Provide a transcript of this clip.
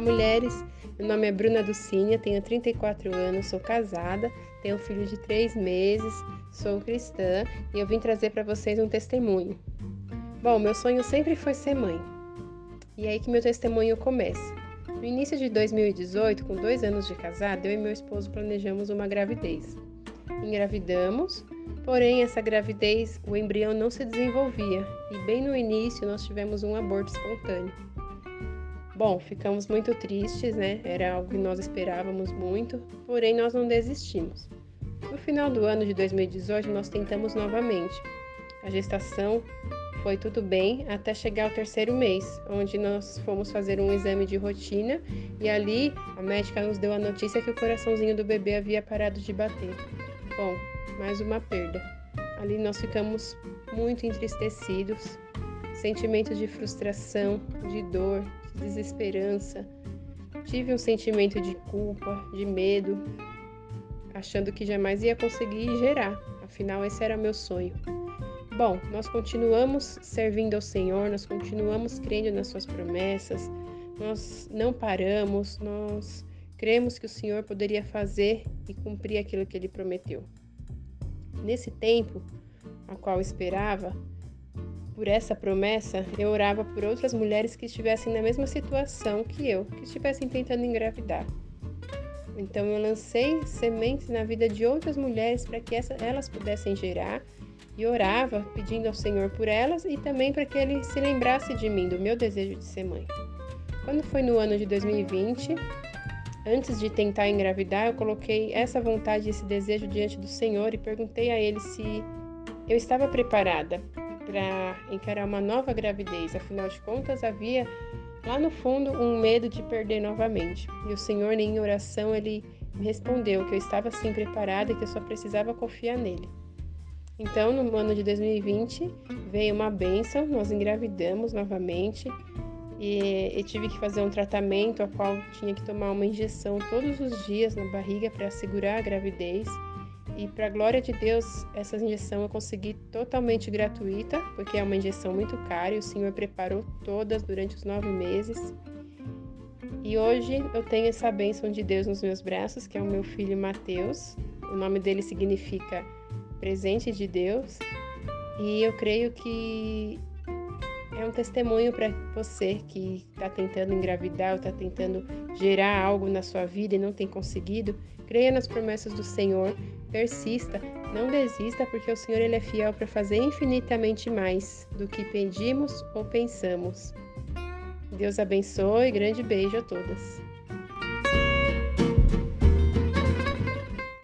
mulheres. Meu nome é Bruna Ducínia, tenho 34 anos, sou casada, tenho um filho de 3 meses, sou cristã e eu vim trazer para vocês um testemunho. Bom, meu sonho sempre foi ser mãe. E é aí que meu testemunho começa. No início de 2018, com dois anos de casado, eu e meu esposo planejamos uma gravidez. Engravidamos, porém essa gravidez, o embrião não se desenvolvia e bem no início nós tivemos um aborto espontâneo. Bom, ficamos muito tristes, né? Era algo que nós esperávamos muito, porém nós não desistimos. No final do ano de 2018, nós tentamos novamente. A gestação foi tudo bem até chegar ao terceiro mês, onde nós fomos fazer um exame de rotina e ali a médica nos deu a notícia que o coraçãozinho do bebê havia parado de bater. Bom, mais uma perda. Ali nós ficamos muito entristecidos, sentimentos de frustração, de dor, desesperança. Tive um sentimento de culpa, de medo, achando que jamais ia conseguir gerar. Afinal, esse era meu sonho. Bom, nós continuamos servindo ao Senhor, nós continuamos crendo nas Suas promessas, nós não paramos, nós cremos que o Senhor poderia fazer e cumprir aquilo que Ele prometeu. Nesse tempo, a qual esperava, por essa promessa, eu orava por outras mulheres que estivessem na mesma situação que eu, que estivessem tentando engravidar. Então eu lancei sementes na vida de outras mulheres para que essa, elas pudessem gerar e orava pedindo ao Senhor por elas e também para que ele se lembrasse de mim, do meu desejo de ser mãe. Quando foi no ano de 2020, antes de tentar engravidar, eu coloquei essa vontade, esse desejo diante do Senhor e perguntei a ele se eu estava preparada para encarar uma nova gravidez. Afinal de contas, havia lá no fundo um medo de perder novamente. E o Senhor, em oração, ele me respondeu que eu estava sim preparada e que eu só precisava confiar nele. Então, no ano de 2020, veio uma benção, nós engravidamos novamente e, e tive que fazer um tratamento, a qual tinha que tomar uma injeção todos os dias na barriga para segurar a gravidez. E para glória de Deus, essa injeção eu consegui totalmente gratuita, porque é uma injeção muito cara e o Senhor preparou todas durante os nove meses. E hoje eu tenho essa bênção de Deus nos meus braços, que é o meu filho Mateus. O nome dele significa presente de Deus. E eu creio que um testemunho para você que está tentando engravidar ou está tentando gerar algo na sua vida e não tem conseguido. Creia nas promessas do Senhor, persista, não desista, porque o Senhor ele é fiel para fazer infinitamente mais do que pedimos ou pensamos. Deus abençoe, grande beijo a todas.